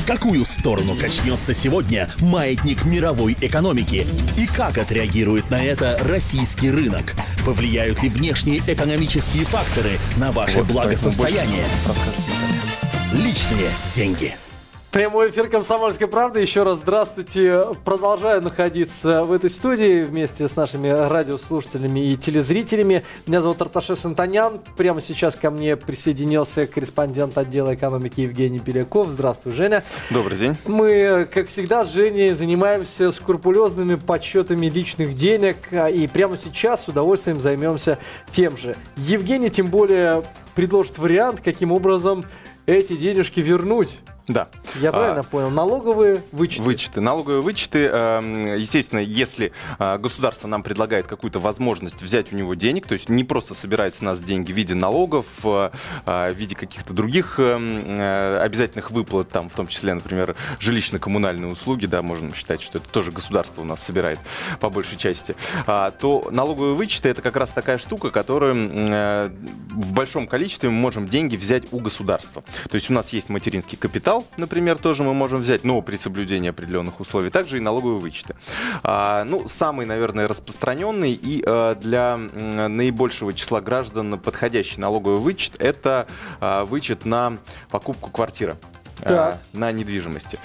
В какую сторону качнется сегодня маятник мировой экономики? И как отреагирует на это российский рынок? Повлияют ли внешние экономические факторы на ваше благосостояние? Личные деньги. Прямой эфир «Комсомольской правды». Еще раз здравствуйте. Продолжаю находиться в этой студии вместе с нашими радиослушателями и телезрителями. Меня зовут Арташес Антонян. Прямо сейчас ко мне присоединился корреспондент отдела экономики Евгений Беляков. Здравствуй, Женя. Добрый день. Мы, как всегда, с Женей занимаемся скрупулезными подсчетами личных денег. И прямо сейчас с удовольствием займемся тем же. Евгений, тем более, предложит вариант, каким образом эти денежки вернуть. Да. Я правильно а, понял? Налоговые вычеты. Вычеты. Налоговые вычеты. Эм, естественно, если э, государство нам предлагает какую-то возможность взять у него денег, то есть не просто собирает с нас деньги в виде налогов, э, в виде каких-то других эм, э, обязательных выплат, там, в том числе, например, жилищно-коммунальные услуги, да, можно считать, что это тоже государство у нас собирает по большей части, а, то налоговые вычеты это как раз такая штука, которую в большом количестве мы можем деньги взять у государства. То есть у нас есть материнский капитал, капитал, например, тоже мы можем взять, но при соблюдении определенных условий. Также и налоговые вычеты. А, ну, самый, наверное, распространенный и а, для наибольшего числа граждан подходящий налоговый вычет – это а, вычет на покупку квартиры. Так. на недвижимости.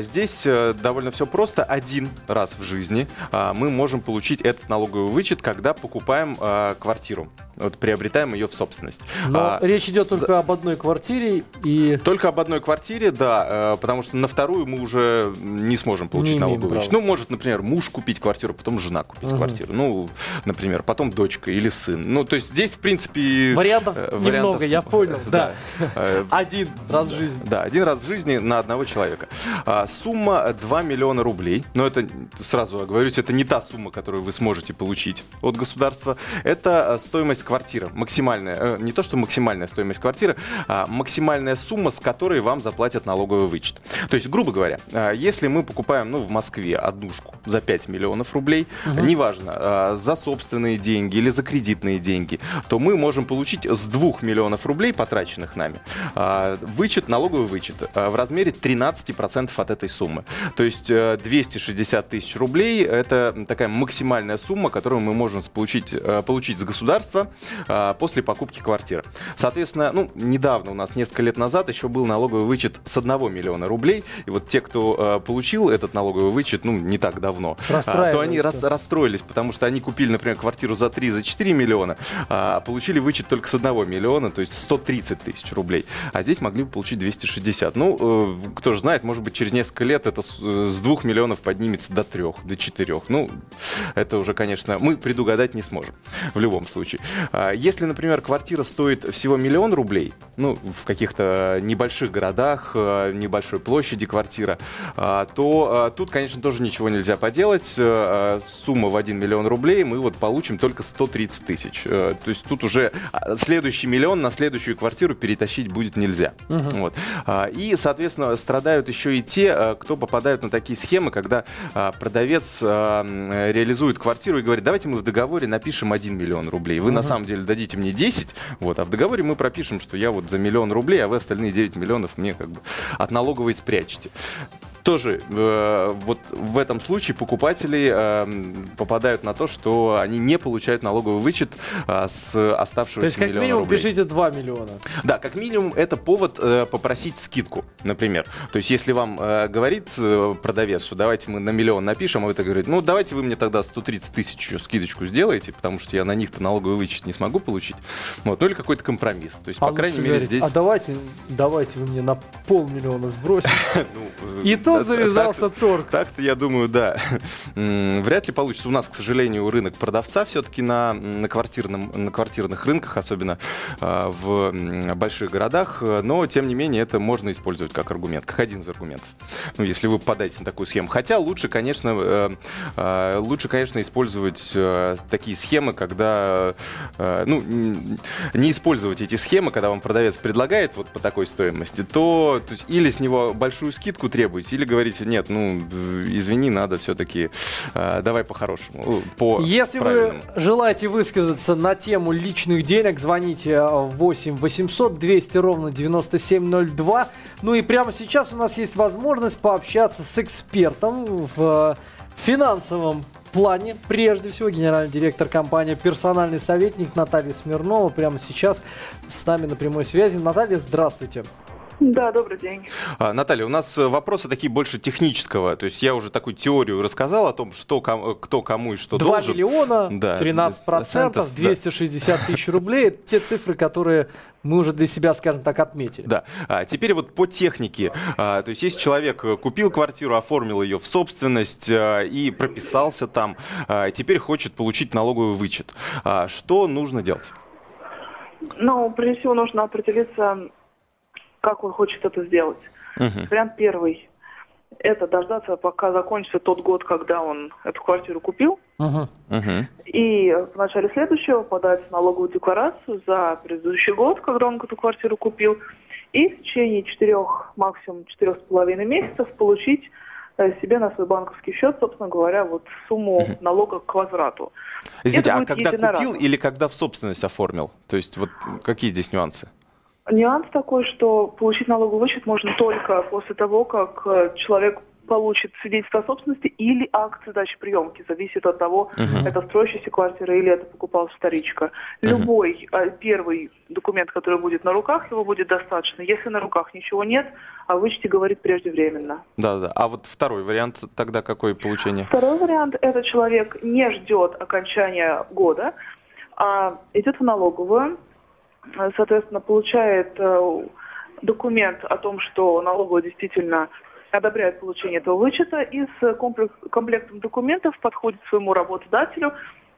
Здесь э, довольно все просто. Один раз в жизни мы можем получить этот налоговый вычет, когда покупаем квартиру вот приобретаем ее в собственность. Но а, речь идет только за... об одной квартире и... Только об одной квартире, да, э, потому что на вторую мы уже не сможем получить налоговый вычет. Ну, может, например, муж купить квартиру, потом жена купить угу. квартиру. Ну, например, потом дочка или сын. Ну, то есть здесь, в принципе... Вариантов, э, вариантов немного, я понял, да. Э, один раз в жизни. Да, один раз в жизни на одного человека. А, сумма 2 миллиона рублей. Но это, сразу оговорюсь, это не та сумма, которую вы сможете получить от государства. Это стоимость квартира, максимальная, э, не то что максимальная стоимость квартиры, а максимальная сумма, с которой вам заплатят налоговый вычет. То есть, грубо говоря, э, если мы покупаем ну, в Москве однушку за 5 миллионов рублей, угу. неважно, э, за собственные деньги или за кредитные деньги, то мы можем получить с 2 миллионов рублей, потраченных нами, э, вычет, налоговый вычет в размере 13% от этой суммы. То есть э, 260 тысяч рублей – это такая максимальная сумма, которую мы можем получить, получить с государства а, после покупки квартиры. Соответственно, ну, недавно у нас, несколько лет назад, еще был налоговый вычет с 1 миллиона рублей. И вот те, кто а, получил этот налоговый вычет, ну, не так давно, а, то они рас, расстроились, потому что они купили, например, квартиру за 3, за 4 миллиона, а получили вычет только с 1 миллиона, то есть 130 тысяч рублей. А здесь могли бы получить 260. Ну, э, кто же знает, может быть, через несколько лет это с 2 э, миллионов поднимется до 3, до 4. Ну, это уже, конечно, мы предугадать не сможем в любом случае. А, если, например, квартира стоит всего миллион рублей, ну, в каких-то небольших городах, э, небольшой площади квартира, а, то тут, конечно, тоже ничего нельзя поделать. Э, сумма в 1 миллион рублей мы вот получим только 130 тысяч. Э, то есть тут уже следующий миллион на следующую квартиру перетащить будет нельзя. Угу. Вот. И, соответственно, страдают еще и те, кто попадают на такие схемы, когда продавец реализует квартиру и говорит, давайте мы в договоре напишем 1 миллион рублей. Вы угу. на самом деле дадите мне 10, вот, а в договоре мы пропишем, что я вот за миллион рублей, а вы остальные 9 миллионов мне как бы от налоговой спрячете тоже э, вот в этом случае покупатели э, попадают на то, что они не получают налоговый вычет э, с оставшегося То есть как минимум рублей. пишите 2 миллиона. Да, как минимум это повод э, попросить скидку, например. То есть если вам э, говорит э, продавец, что давайте мы на миллион напишем, а вы так говорите, ну давайте вы мне тогда 130 тысяч скидочку сделаете, потому что я на них-то налоговый вычет не смогу получить. Вот, ну или какой-то компромисс. То есть, а по крайней мере, говорить, здесь... А давайте, давайте вы мне на полмиллиона сбросите. Ну, И то тут завязался торг. Так-то, я думаю, да. Вряд ли получится. У нас, к сожалению, рынок продавца все-таки на, на, квартирном, на квартирных рынках, особенно э, в больших городах. Но, тем не менее, это можно использовать как аргумент, как один из аргументов. Ну, если вы попадаете на такую схему. Хотя лучше, конечно, э, э, лучше, конечно, использовать э, такие схемы, когда, э, ну, не использовать эти схемы, когда вам продавец предлагает вот по такой стоимости, то, то есть, или с него большую скидку требуете, или или говорите, нет, ну, извини, надо все-таки, э, давай по-хорошему, по Если вы желаете высказаться на тему личных денег, звоните 8 800 200 ровно 9702. Ну и прямо сейчас у нас есть возможность пообщаться с экспертом в финансовом плане, прежде всего, генеральный директор компании, персональный советник Наталья Смирнова прямо сейчас с нами на прямой связи. Наталья, здравствуйте. Да, добрый день. А, Наталья, у нас э, вопросы такие больше технического. То есть я уже такую теорию рассказал о том, что ком, э, кто кому и что 2 должен. миллиона, да, 13 процентов, 260 да. тысяч рублей. Это те цифры, которые мы уже для себя, скажем так, отметили. Да. А теперь вот по технике. А, то есть если человек э, купил квартиру, оформил ее в собственность а, и прописался там, а, теперь хочет получить налоговый вычет. А, что нужно делать? Ну, прежде всего нужно определиться как он хочет это сделать. Uh-huh. Вариант первый – это дождаться, пока закончится тот год, когда он эту квартиру купил. Uh-huh. Uh-huh. И в начале следующего подать налоговую декларацию за предыдущий год, когда он эту квартиру купил. И в течение четырех, максимум четырех с половиной месяцев получить э, себе на свой банковский счет, собственно говоря, вот сумму налога к возврату. Извините, а когда купил или когда в собственность оформил? То есть вот какие здесь нюансы? Нюанс такой, что получить налоговый вычет можно только после того, как э, человек получит свидетельство о собственности или акт сдачи приемки. Зависит от того, uh-huh. это строящаяся квартира или это покупал вторичка. Uh-huh. Любой э, первый документ, который будет на руках, его будет достаточно. Если на руках ничего нет, о вычете говорит преждевременно. Да-да. А вот второй вариант тогда какой получение? Второй вариант – это человек не ждет окончания года, а идет в налоговую, соответственно, получает э, документ о том, что налоговая действительно одобряет получение этого вычета и с комплектом документов подходит к своему работодателю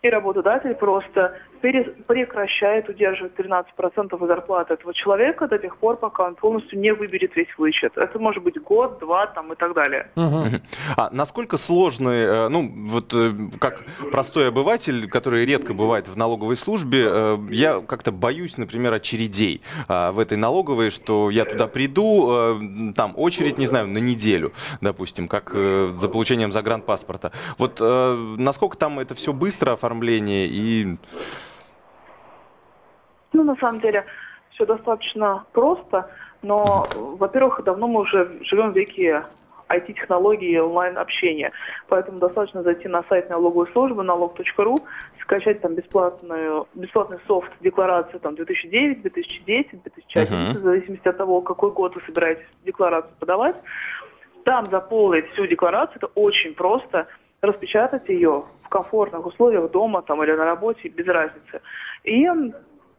и работодатель просто прекращает удерживать 13% зарплаты этого человека до тех пор, пока он полностью не выберет весь вычет. Это может быть год, два там, и так далее. Угу. А насколько сложны, э, ну, вот э, как простой обыватель, который редко бывает в налоговой службе, э, я как-то боюсь, например, очередей а, в этой налоговой, что я туда приду, там очередь, не знаю, на неделю, допустим, как за получением загранпаспорта. Вот насколько там это все быстро оформление и... Ну, на самом деле, все достаточно просто, но, во-первых, давно мы уже живем в веке IT-технологий и онлайн-общения. Поэтому достаточно зайти на сайт налоговой службы налог.ру, скачать там бесплатную, бесплатный софт декларации там 2009, 2010, 2011, uh-huh. в зависимости от того, какой год вы собираетесь декларацию подавать. Там заполнить всю декларацию, это очень просто. Распечатать ее в комфортных условиях дома там, или на работе, без разницы. И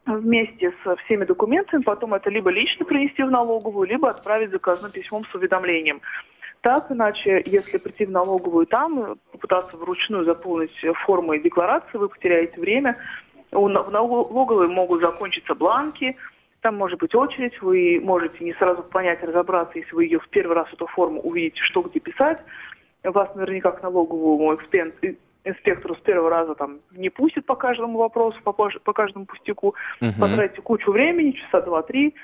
вместе со всеми документами потом это либо лично принести в налоговую, либо отправить заказным письмом с уведомлением. Так, иначе, если прийти в налоговую там, попытаться вручную заполнить формы декларации, вы потеряете время. В налоговой могут закончиться бланки, там может быть очередь, вы можете не сразу понять, разобраться, если вы ее в первый раз эту форму увидите, что где писать. Вас наверняка к налоговому инспектору с первого раза там не пустит по каждому вопросу, по, по каждому пустяку, угу. потратите кучу времени, часа два-три,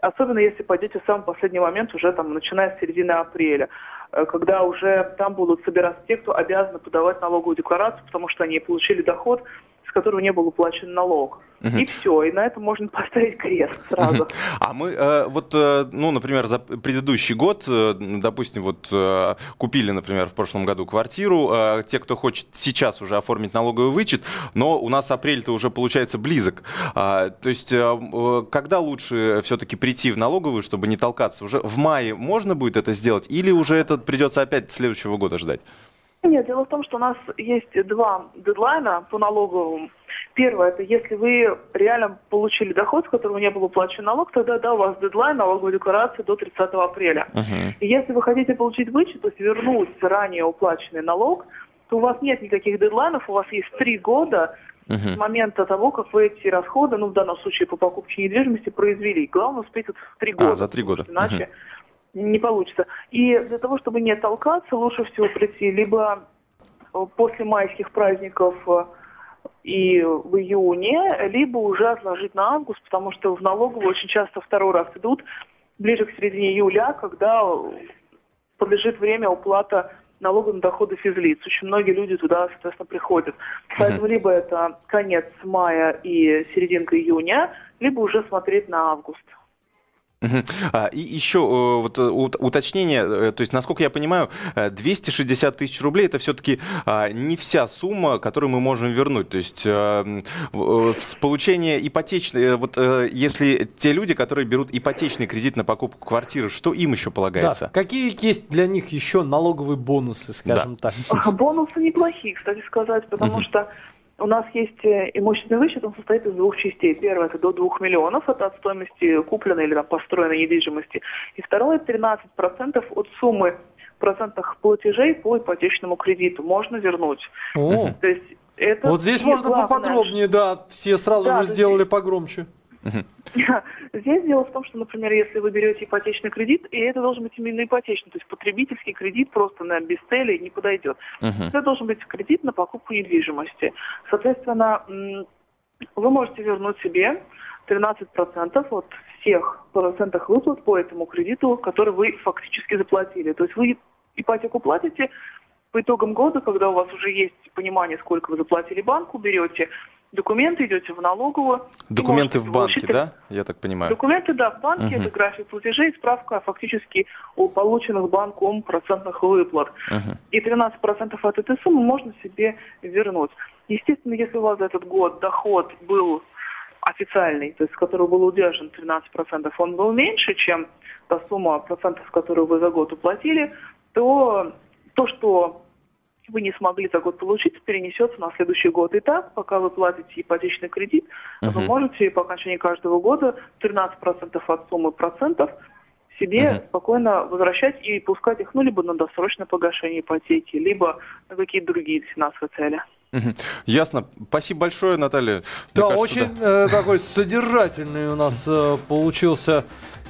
особенно если пойдете в самый последний момент, уже там начиная с середины апреля, э, когда уже там будут собираться те, кто обязаны подавать налоговую декларацию, потому что они получили доход с которого не был уплачен налог. Угу. И все, и на этом можно поставить крест сразу. Угу. А мы э, вот, э, ну, например, за предыдущий год, э, допустим, вот э, купили, например, в прошлом году квартиру, э, те, кто хочет сейчас уже оформить налоговый вычет, но у нас апрель-то уже получается близок. А, то есть, э, э когда лучше все-таки прийти в налоговую, чтобы не толкаться? Уже в мае можно будет это сделать, или уже это придется опять следующего года ждать? Нет, дело в том, что у нас есть два дедлайна по налоговым. Первое, это если вы реально получили доход, с которого не был уплачен налог, тогда да, у вас дедлайн налоговой декларации до 30 апреля. Uh-huh. И если вы хотите получить вычет, то есть вернуть ранее уплаченный налог, то у вас нет никаких дедлайнов, у вас есть три года uh-huh. с момента того, как вы эти расходы, ну в данном случае по покупке недвижимости, произвели. Главное успеть это в три года. А, за три года. Иначе uh-huh не получится. И для того, чтобы не толкаться, лучше всего прийти либо э, после майских праздников э, и в июне, либо уже отложить на август, потому что в налоговую очень часто второй раз идут ближе к середине июля, когда подлежит время уплата налога на доходы физлиц. Очень многие люди туда, соответственно, приходят. Поэтому либо это конец мая и серединка июня, либо уже смотреть на август. А, и еще э, вот, э, ут- уточнение, э, то есть, насколько я понимаю, э, 260 тысяч рублей это все-таки не вся сумма, которую мы можем вернуть. То есть э, м, в- э, с получения ипотечной, вот если те люди, которые берут ипотечный кредит на покупку квартиры, что им еще Да. полагается? Какие есть для них еще налоговые бонусы, скажем так? Бонусы неплохие, кстати сказать, потому что у нас есть э, имущественный вычет, он состоит из двух частей. Первое это до 2 миллионов, это от стоимости купленной или там, построенной недвижимости. И второе это 13% от суммы процентных платежей по ипотечному кредиту можно вернуть. О, То есть это вот здесь можно поподробнее, да, все сразу Да, же сделали погромче. Здесь дело в том, что, например, если вы берете ипотечный кредит, и это должен быть именно ипотечный, то есть потребительский кредит просто на без цели не подойдет. Это должен быть кредит на покупку недвижимости. Соответственно, вы можете вернуть себе 13% от всех процентных выплат по этому кредиту, который вы фактически заплатили. То есть вы ипотеку платите, по итогам года, когда у вас уже есть понимание, сколько вы заплатили банку, берете документы, идете в налоговую. Документы в банке, получить- да? Я так понимаю. Документы, да, в банке, Мгм. это график платежей, справка фактически о полученных банком процентных выплат. Мгм. И 13% от этой суммы можно себе вернуть. Естественно, если у вас за этот год доход был официальный, то есть которого был удержан 13%, он был меньше, чем та сумма процентов, которую вы за год уплатили, то то, что вы не смогли за год получить, перенесется на следующий год. И так, пока вы платите ипотечный кредит, вы Мгм. можете по окончании каждого года 13% от суммы процентов себе Мгм. спокойно возвращать и пускать их, ну, либо на досрочное погашение ипотеки, либо на какие-то другие финансовые цели. Ясно. Спасибо большое, Наталья. Да, кажется, очень э, такой содержательный у нас э, получился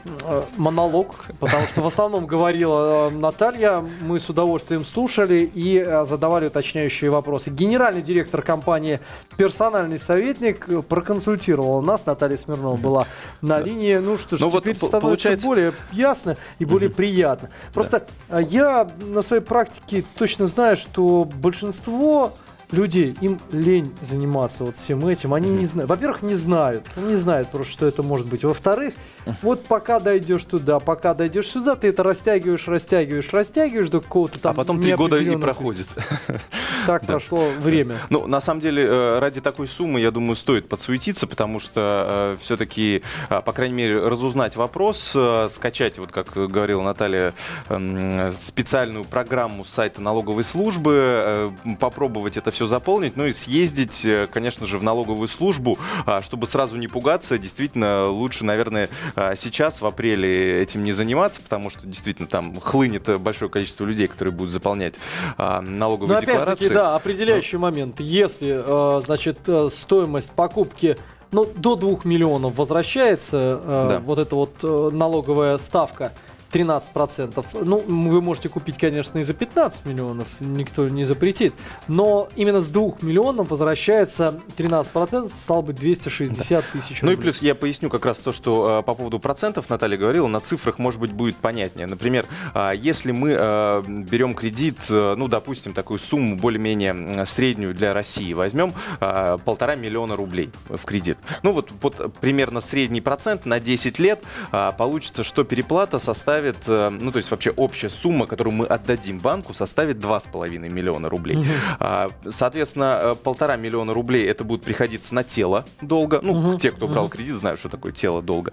э, монолог, потому что в основном говорила э, Наталья, мы с удовольствием слушали и э, задавали уточняющие вопросы. Генеральный директор компании «Персональный советник» проконсультировала нас, Наталья Смирнова была на линии. Ну что ж, Ну вот теперь по- становится получается- более ясно и более приятно. Просто э, я на своей практике точно знаю, что большинство людей, им лень заниматься вот всем этим. Они не знают. Во-первых, не знают. Не знают просто, что это может быть. Во-вторых, вот пока дойдешь туда, пока дойдешь сюда, ты это растягиваешь, растягиваешь, растягиваешь до какого-то там А потом три года и проходит. Так прошло время. Ну, на самом деле, э, ради такой суммы, я думаю, стоит подсуетиться, потому что все-таки, по крайней мере, разузнать вопрос, э, скачать, вот как говорила Наталья, эм, специальную программу с сайта налоговой службы, э, попробовать это все заполнить, ну и съездить, э, конечно же, в налоговую службу, а, чтобы сразу не пугаться. Действительно, лучше, наверное, сейчас, в апреле, этим не заниматься, потому что действительно там хлынет э, большое количество людей, которые будут заполнять а, Но налоговые опять-таки, декларации. Да, определяющий момент. Если, э, значит, э, стоимость покупки ну, до 2 миллионов возвращается, э, Да. вот эта вот налоговая ставка 13%. Ну, вы можете купить, конечно, и за 15 миллионов, никто не запретит. Но именно с 2 миллионов возвращается 13%, стало быть 260 тысяч Ну и рублей. плюс я поясню как раз то, что э, по поводу процентов Наталья говорила, на цифрах, может быть, будет понятнее. Например, э, если мы э, берем кредит, э, ну, допустим, такую сумму более-менее среднюю для России, возьмем э, полтора миллиона рублей в кредит. Ну вот, вот примерно средний процент на 10 лет э, получится, что переплата составит, э, ну то есть вообще общая сумма, которую мы отдадим банку, составит 2,5 миллиона рублей. А, Соответственно, э, полтора миллиона рублей это будет приходиться на тело долга. Ну, те, кто брал кредит, знают, что такое тело долга.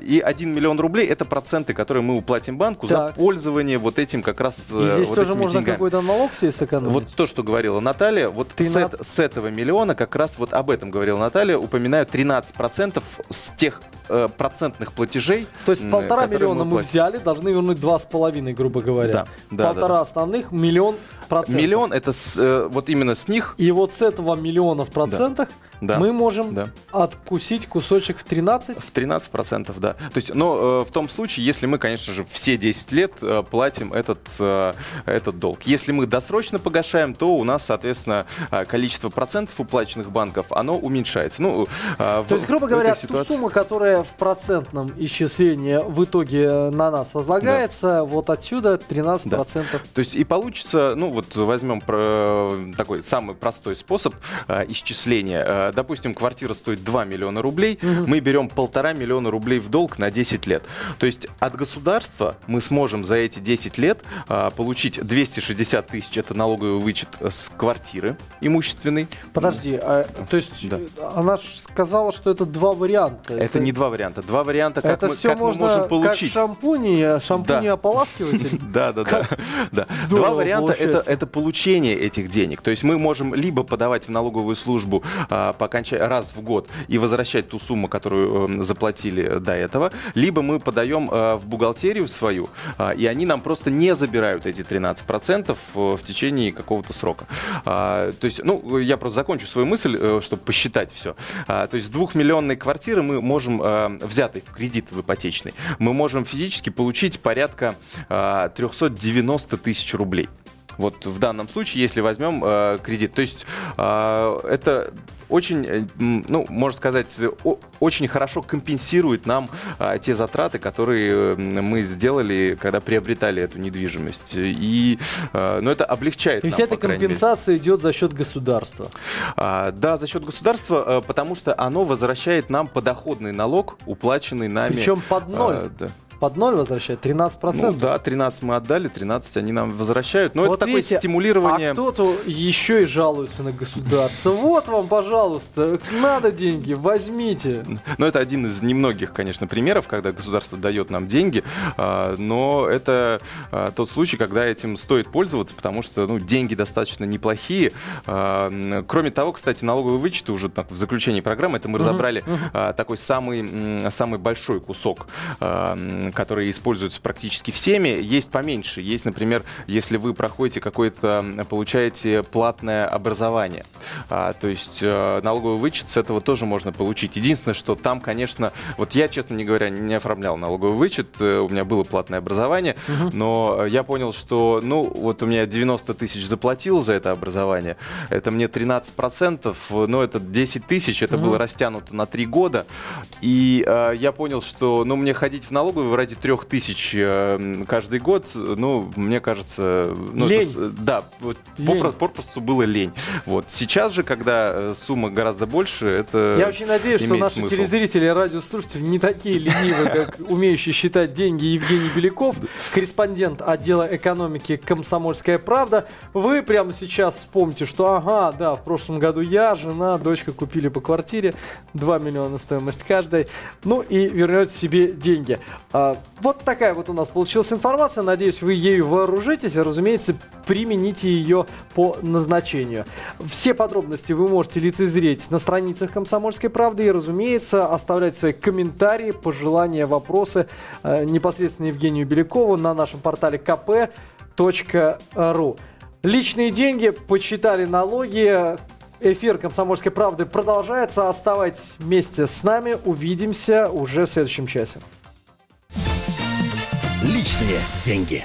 И 1 миллион рублей это проценты, которые мы уплатим банку за Так. пользование вот этим как раз э, И здесь вот тоже этими можно деньгами. какой-то налог себе сэкономить. Вот то, что говорила Наталья, вот с, 13. эт- с этого миллиона как раз вот об этом говорила Наталья, упоминаю 13% с тех э, процентных платежей. То есть полтора миллиона мы платим. взяли, должны вернуть два с половиной, грубо говоря. Да, да, Полтора да. основных, миллион процентов. Миллион это с, э, вот именно с них И вот с этого миллиона в процентах Да. Мы можем Да. откусить кусочек в 13. В 13%, да. То есть, но э, в том случае, если мы, конечно же, все 10 лет э, платим этот, э, этот долг. Если мы досрочно погашаем, то у нас, соответственно, э, количество процентов уплаченных банков, оно уменьшается. Ну, э, в- То есть, грубо в говоря, этой ту ситуации- сумму, которая в процентном исчислении в итоге э, на нас возлагается, вот отсюда 13%. То есть и получится, ну вот возьмем про- такой самый простой способ э, исчисления. Э, допустим, квартира стоит 2 миллиона рублей, мы берем полтора миллиона рублей в долг на 10 лет. То есть от государства мы сможем за эти 10 лет э, получить 260 тысяч, это налоговый вычет э, с квартиры имущественной. Подожди, а, то есть Да. э, она же сказала, что это два варианта. Это не два варианта. Два варианта, как, это мы, все как мы можно можем как получить. шампуни, шампуни Да. ополаскиватель. Да, да, да. да. Два варианта это, это получение этих денег. То есть мы можем либо подавать в налоговую службу а, по оконча- раз в год и возвращать ту сумму, которую эм, заплатили до этого, либо мы подаем а, в бухгалтерию свою, а, и они нам просто не забирают эти 13% в в течение какого-то срока. А, то есть, ну, я просто закончу свою мысль, э, чтобы посчитать все. А, то есть с двухмиллионной квартиры мы можем, э, взятой в кредит в ипотечный, мы можем физически получить порядка а, 390 тысяч рублей. Вот в данном случае, если возьмем э, кредит. То есть э, это очень, э, ну, можно сказать, очень хорошо компенсирует нам э, те затраты, которые э, мы сделали, когда приобретали эту недвижимость. И, э, ну, это облегчает То есть нам, эта крайней мере. компенсация идет за счет государства. А, да, за счет государства, потому что оно возвращает нам подоходный налог, уплаченный нами. Причем под ноль. а, да. Под ноль возвращает 13%. Ну да, 13 мы отдали, 13 они нам возвращают. Но Вот это такое стимулирование. А кто-то еще и жалуется на государство. Вот вам, пожалуйста, надо деньги, возьмите. Но это один из немногих, конечно, примеров, когда государство дает нам деньги, а, но это а, тот случай, когда этим стоит пользоваться, потому что ну, деньги достаточно неплохие. А, Кроме того, кстати, налоговые вычеты уже в заключении программы, это мы разобрали а, такой самый, самый большой кусок, который используется практически всеми. Есть поменьше. Есть, например, если вы проходите какое-то, м, получаете платное образование. А, то есть э, налоговый вычет с этого тоже можно получить. Единственное, что там, конечно, вот я, честно не говоря, не оформлял налоговый вычет, э, у меня было платное образование, но э, я понял, что, ну, вот у меня 90 тысяч заплатил за это образование, это мне 13%, э, ну, это 10 тысяч, это было растянуто на 3 года, и э, я понял, что, ну, мне ходить в налоговую ради 3 тысяч э, каждый год, ну, мне кажется... Ну, Лень. С- да, вот Лень. попро- попросту было лень. Вот. Сейчас же, когда э, сумма гораздо больше, это Я очень надеюсь, что наши смысл. телезрители и радиослушатели не такие ленивые, как умеющие считать деньги Евгений Беляков, корреспондент отдела экономики «Комсомольская правда». Вы прямо сейчас вспомните, что ага, да, в прошлом году я, жена, дочка купили по квартире, 2 миллиона стоимость каждой, ну и вернете себе деньги. А, вот такая вот у нас получилась информация, надеюсь, вы ею вооружитесь разумеется, примените ее по назначению. Все подробности вы можете лицезреть на страницах «Комсомольской правды» и, разумеется, оставлять свои комментарии, пожелания, вопросы э, непосредственно Евгению Белякову на нашем портале kp.ru. Личные деньги, почитали налоги, Эфир «Комсомольской правды» продолжается. Оставайтесь вместе с нами. Увидимся уже в следующем часе. Личные деньги.